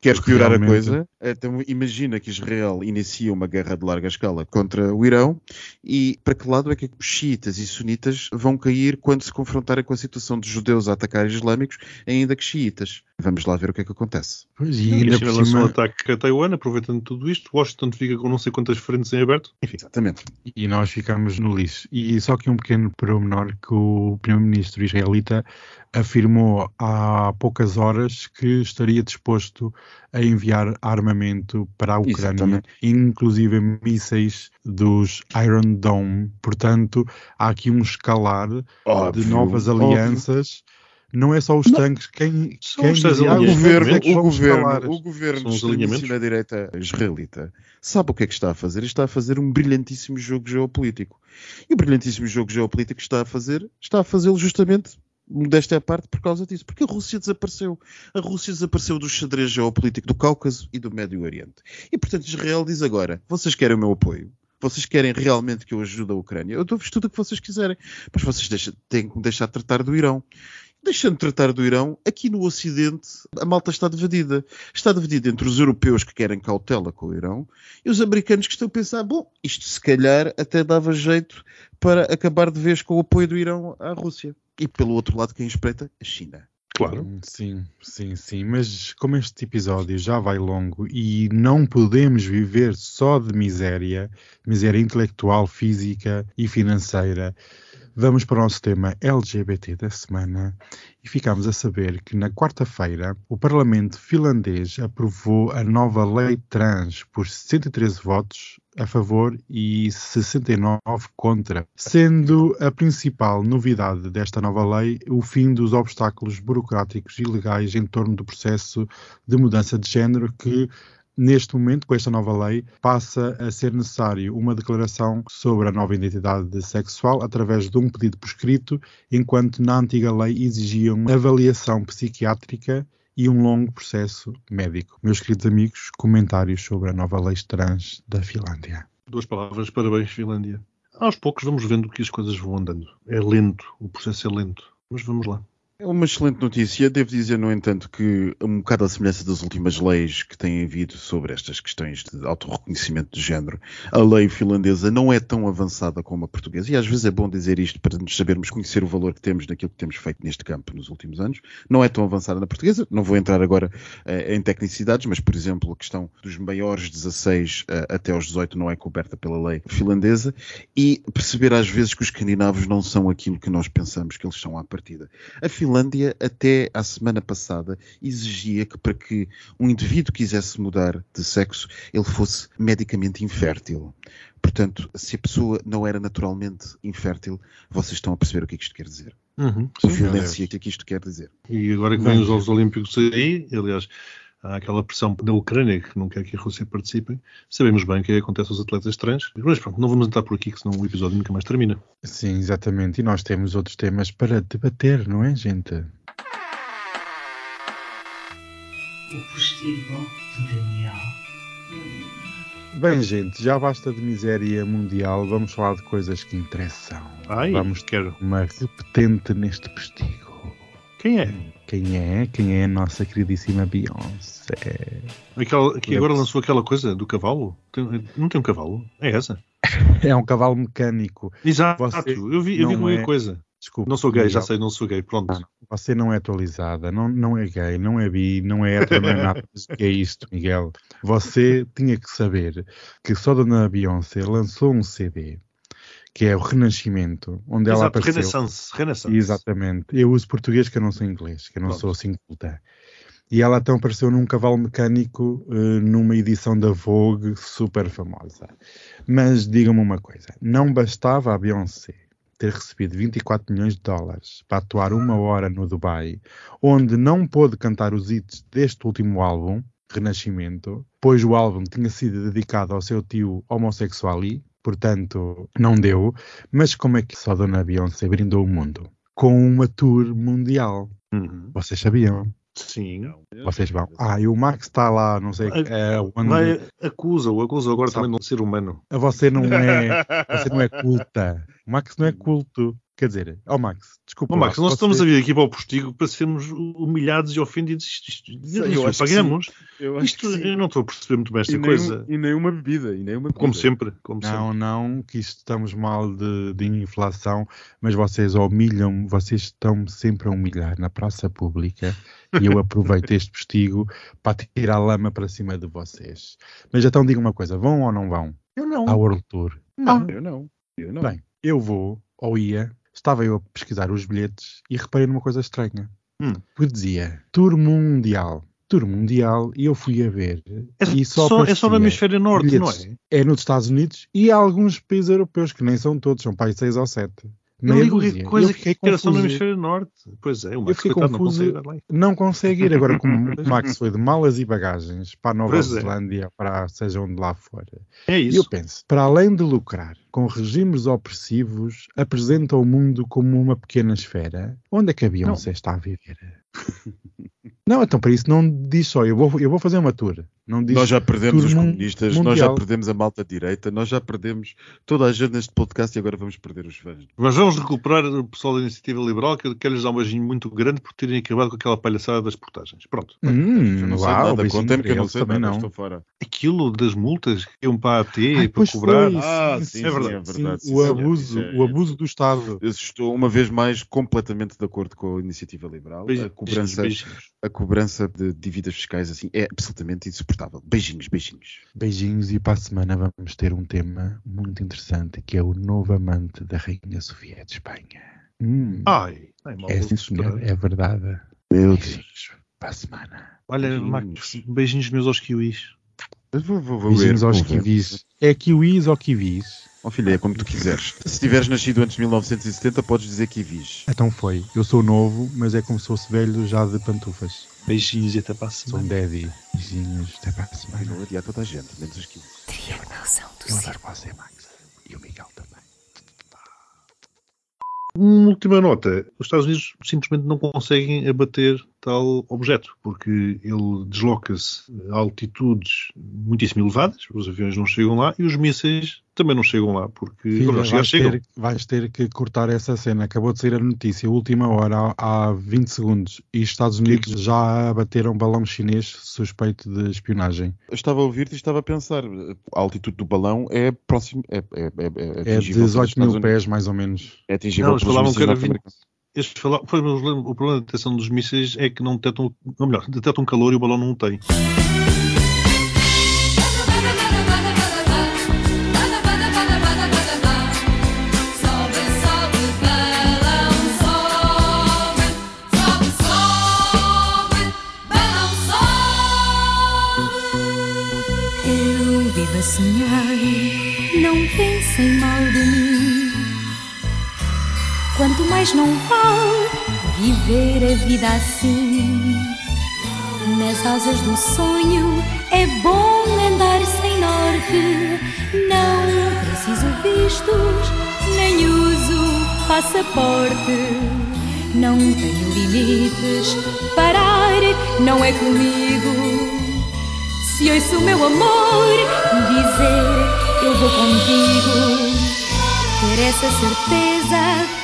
C: Queres piorar realmente... a coisa? Então, imagina que Israel inicia uma guerra de larga escala contra o Irão e para que lado é que os xiitas e sunitas vão cair quando se confrontarem com a situação de judeus a atacar islâmicos, ainda que xiitas? Vamos lá ver o que é que acontece.
E: Pois, e ainda a China lançou um ataque a Taiwan, aproveitando tudo isto. Washington fica com não sei quantas frentes em aberto.
C: Enfim. Exatamente.
D: E nós ficamos no lixo. E só que um pequeno pormenor que o primeiro-ministro israelita afirmou há poucas horas que estaria disposto a enviar armamento para a Ucrânia, Exatamente. inclusive mísseis dos Iron Dome. Portanto, há aqui um escalar óbvio, de novas alianças. Óbvio. Não é só os não. tanques, quem, quem
C: os o governo, o governo, o governo na direita israelita sabe o que é que está a fazer? Está a fazer um brilhantíssimo jogo geopolítico. E o brilhantíssimo jogo geopolítico que está a fazer, está a fazê-lo justamente modéstia à parte por causa disso, porque a Rússia desapareceu. A Rússia desapareceu do xadrez geopolítico do Cáucaso e do Médio Oriente. E, portanto, Israel diz agora: vocês querem o meu apoio? Vocês querem realmente que eu ajude a Ucrânia? Eu dou-vos tudo o que vocês quiserem. Mas vocês deixam, têm que me deixar tratar do Irão. Deixando de tratar do Irão, aqui no Ocidente a malta está dividida. Está dividida entre os europeus que querem cautela com o Irão e os americanos que estão a pensar: bom, isto se calhar até dava jeito para acabar de vez com o apoio do Irão à Rússia. E pelo outro lado, quem espreita? A China.
E: Claro.
D: Sim, sim, sim. Mas como este episódio já vai longo e não podemos viver só de miséria, miséria intelectual, física e financeira, Vamos para o nosso tema LGBT da semana e ficamos a saber que na quarta-feira o Parlamento finlandês aprovou a nova lei trans por 113 votos a favor e 69 contra, sendo a principal novidade desta nova lei o fim dos obstáculos burocráticos e legais em torno do processo de mudança de género que Neste momento, com esta nova lei, passa a ser necessário uma declaração sobre a nova identidade sexual através de um pedido por escrito, enquanto na antiga lei exigiam avaliação psiquiátrica e um longo processo médico. Meus queridos amigos, comentários sobre a nova lei trans da Finlândia.
E: Duas palavras, parabéns, Finlândia. Aos poucos vamos vendo que as coisas vão andando. É lento, o processo é lento, mas vamos lá.
C: É uma excelente notícia. Devo dizer, no entanto, que um bocado a semelhança das últimas leis que têm havido sobre estas questões de autorreconhecimento de género, a lei finlandesa não é tão avançada como a portuguesa. E às vezes é bom dizer isto para nos sabermos conhecer o valor que temos naquilo que temos feito neste campo nos últimos anos. Não é tão avançada na portuguesa. Não vou entrar agora uh, em tecnicidades, mas, por exemplo, a questão dos maiores 16 uh, até aos 18 não é coberta pela lei finlandesa. E perceber às vezes que os escandinavos não são aquilo que nós pensamos que eles são à partida. A Finlândia, até à semana passada, exigia que para que um indivíduo quisesse mudar de sexo, ele fosse medicamente infértil. Portanto, se a pessoa não era naturalmente infértil, vocês estão a perceber o que, é que isto quer dizer.
E: Uhum,
C: a violência, o que é que isto quer dizer.
E: E agora que vem os Jogos Olímpicos aí, aliás, há aquela pressão da Ucrânia que não quer que a Rússia participe. Sabemos bem o que, é que acontece aos atletas trans. Mas pronto, não vamos entrar por aqui, que senão o episódio nunca mais termina.
D: Sim, exatamente. E nós temos outros temas para debater, não é, gente? O postigo de Daniel. Bem, gente, já basta de miséria mundial. Vamos falar de coisas que interessam.
E: Ai,
D: Vamos
E: quero.
D: uma repetente neste postigo.
E: Quem é?
D: Quem é? Quem é a nossa queridíssima Beyoncé?
E: Aquela, que agora lançou aquela coisa do cavalo? Tem, não tem um cavalo? É essa?
D: é um cavalo mecânico.
E: Exato, Você eu vi, eu vi qualquer é... coisa. Desculpa. Não sou gay, já sei, não sou gay, pronto. Não,
D: você não é atualizada, não, não é gay, não é bi, não é hétero, não é nada. É isto, Miguel? Você tinha que saber que só Dona Beyoncé lançou um CD que é o Renascimento, onde Exato, ela apareceu.
E: Renaissance, Renaissance.
D: Exatamente. Eu uso português que eu não sou inglês, que eu não Pronto. sou assim culta. E ela então apareceu num cavalo mecânico uh, numa edição da Vogue super famosa. Mas digam-me uma coisa: não bastava a Beyoncé ter recebido 24 milhões de dólares para atuar uma hora no Dubai, onde não pôde cantar os hits deste último álbum, Renascimento, pois o álbum tinha sido dedicado ao seu tio homossexuali, portanto não deu. Mas como é que só a Dona Beyoncé brindou o mundo? Com uma tour mundial.
E: Uhum.
D: Vocês sabiam?
E: Sim.
D: Vocês vão. Ah, e o Max está lá, não sei. É, onde...
E: Vai, acusa-o, acusa-o agora
D: Sabe-
E: também de um ser humano.
D: Você não é. <laughs> Você não é culta. O Max não é culto. Quer dizer, ó Max, desculpa. Lá,
E: Max, nós
D: você-
E: estamos a vir aqui para o postigo para sermos humilhados e ofendidos. Isto, isto, isto,
C: eu
E: pagamos.
C: Eu
E: Isto, eu não estou a perceber muito bem esta
C: E nem,
E: coisa.
C: um- e nem uma bebida. E nem uma bebida.
E: Como sempre. Como sempre.
D: Não, não, que isto estamos mal de, de inflação, mas vocês humilham, vocês estão sempre a humilhar na praça pública e eu aproveito este postigo para tirar lama para cima de vocês. Mas então diga uma coisa, vão ou não vão
E: Eu não.
D: à World Tour?
C: Não, eu não. Eu não.
D: Bem, eu vou, ou ia, estava eu a pesquisar os bilhetes e reparei numa coisa estranha.
E: Hum.
D: Que dizia Tour Mundial. Tour Mundial, e eu fui a ver.
E: É
D: e
E: só,
D: só,
E: é só no hemisfério norte, não
D: bilhetes.
E: é?
D: É nos Estados Unidos e há alguns países europeus, que nem são todos, são países 6 ou 7.
E: Eu digo
D: dúzia.
E: que coisa
D: Eu
E: que era só no
D: confuso.
E: hemisfério norte. Pois é, o
D: Eu
E: Max
D: fiquei
E: coitado, não
D: confuso.
E: consegue ir.
D: Não consegue ir agora, como <laughs> o Max foi de malas e bagagens para a Nova
E: Pois é.
D: Zelândia, para seja onde lá for.
E: É
D: E eu
E: isso.
D: penso, para além de lucrar com regimes opressivos, apresenta o mundo como uma pequena esfera. Onde é que a Beyoncé está a viver? <laughs> não, então para isso não diz só, eu vou, eu vou fazer uma tour. Não diz
C: Nós já perdemos os
D: mun-
C: comunistas, nós
D: mundial.
C: já perdemos a malta direita, nós já perdemos toda a gente neste podcast e agora vamos perder os fãs.
E: Mas vamos recuperar o pessoal da Iniciativa Liberal, que eu quero lhes dar um beijinho muito grande por terem acabado com aquela palhaçada das portagens. Pronto.
D: Hum,
C: não sei
D: uau,
C: nada, contem-me que eu não sei
D: também
C: nada,
D: não.
C: estou fora.
E: Aquilo das multas que iam para a AT
D: Ai,
E: para cobrar.
D: foi.
C: Ah,
D: sim,
C: sim,
D: sim,
E: é
C: sim,
E: verdade.
C: é
D: Sim,
C: verdade. sim,
D: o abuso,
C: é-
D: o abuso do Estado.
C: Eu estou uma vez mais completamente de acordo com a iniciativa liberal. A cobrança,
E: beijinhos.
C: a cobrança de dívidas fiscais assim é absolutamente insuportável. Beijinhos, beijinhos.
D: Beijinhos e para a semana vamos ter um tema muito interessante que é o novo amante da Rainha Sofia de Espanha. Hum,
E: Ai,
D: é
E: vou
D: sim senhor, é verdade.
C: Meu Deus.
D: Beijinhos para a semana.
E: Olha,
C: Beijinhos.
E: Max, beijinhos meus aos kiwis.
C: Vou, vou, vou
D: Beijinhos
C: ver,
D: aos
C: vou ver.
D: kiwis. É kiwis ou kiwis?
C: Oh, filha, é como tu quiseres. Se tiveres nascido antes de 1970, podes dizer que vis.
D: Então foi. Eu sou novo, mas é como se fosse velho já de pantufas.
E: Beijinhos e até para a
D: Sou um
E: semana.
D: daddy. Beijinhos, até para a semana.
C: não adia toda a gente, menos os 15.
B: Triangulação do
D: Eu adoro você, Max. E o Miguel também.
E: Uma última nota: os Estados Unidos simplesmente não conseguem abater tal objeto, porque ele desloca-se a altitudes muitíssimo elevadas, os aviões não chegam lá e os mísseis também não chegam lá, porque
D: Filha,
E: quando chegar,
D: vais,
E: chegam.
D: ter, vais ter que cortar essa cena. Acabou de sair a notícia, última hora, há, há 20 segundos. E os Estados Unidos já abateram um balão chinês suspeito de espionagem.
C: Eu estava a ouvir-te e estava a pensar. A altitude do balão é próximo. É, é, é, é,
D: É
C: atingível pelos
D: 18 mil pés, mais ou menos.
C: É atingível
E: Não, eles falavam que era 20. Eles mas o problema da detecção dos mísseis é que não detectam, ou melhor, detectam calor e o balão não o tem.
B: Mais não vale viver a vida assim. Nas asas do sonho é bom andar sem norte. Não preciso vistos, nem uso passaporte. Não tenho limites, parar não é comigo. Se ouço o meu amor dizer eu vou contigo, ter essa certeza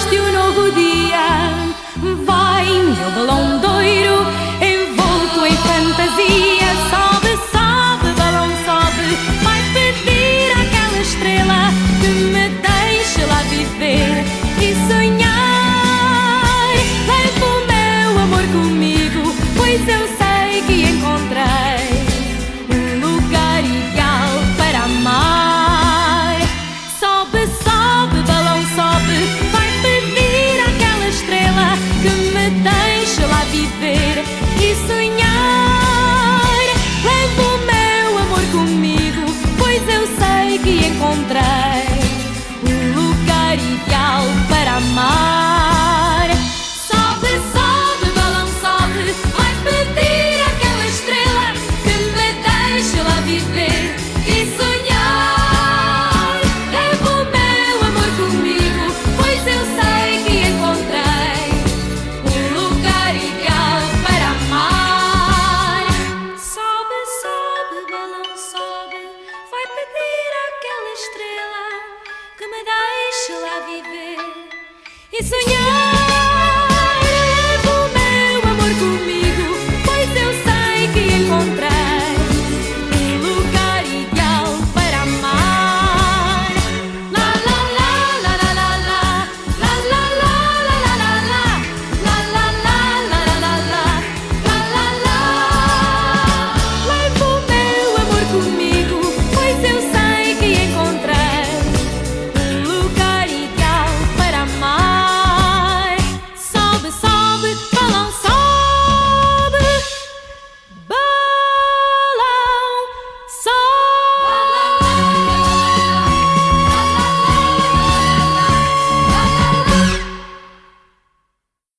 B: luz de um novo dia. Vai, meu balão doiro, envolto em fantasia. Sobe, sobe, balão sobe. Vai pedir àquela estrela que me deixe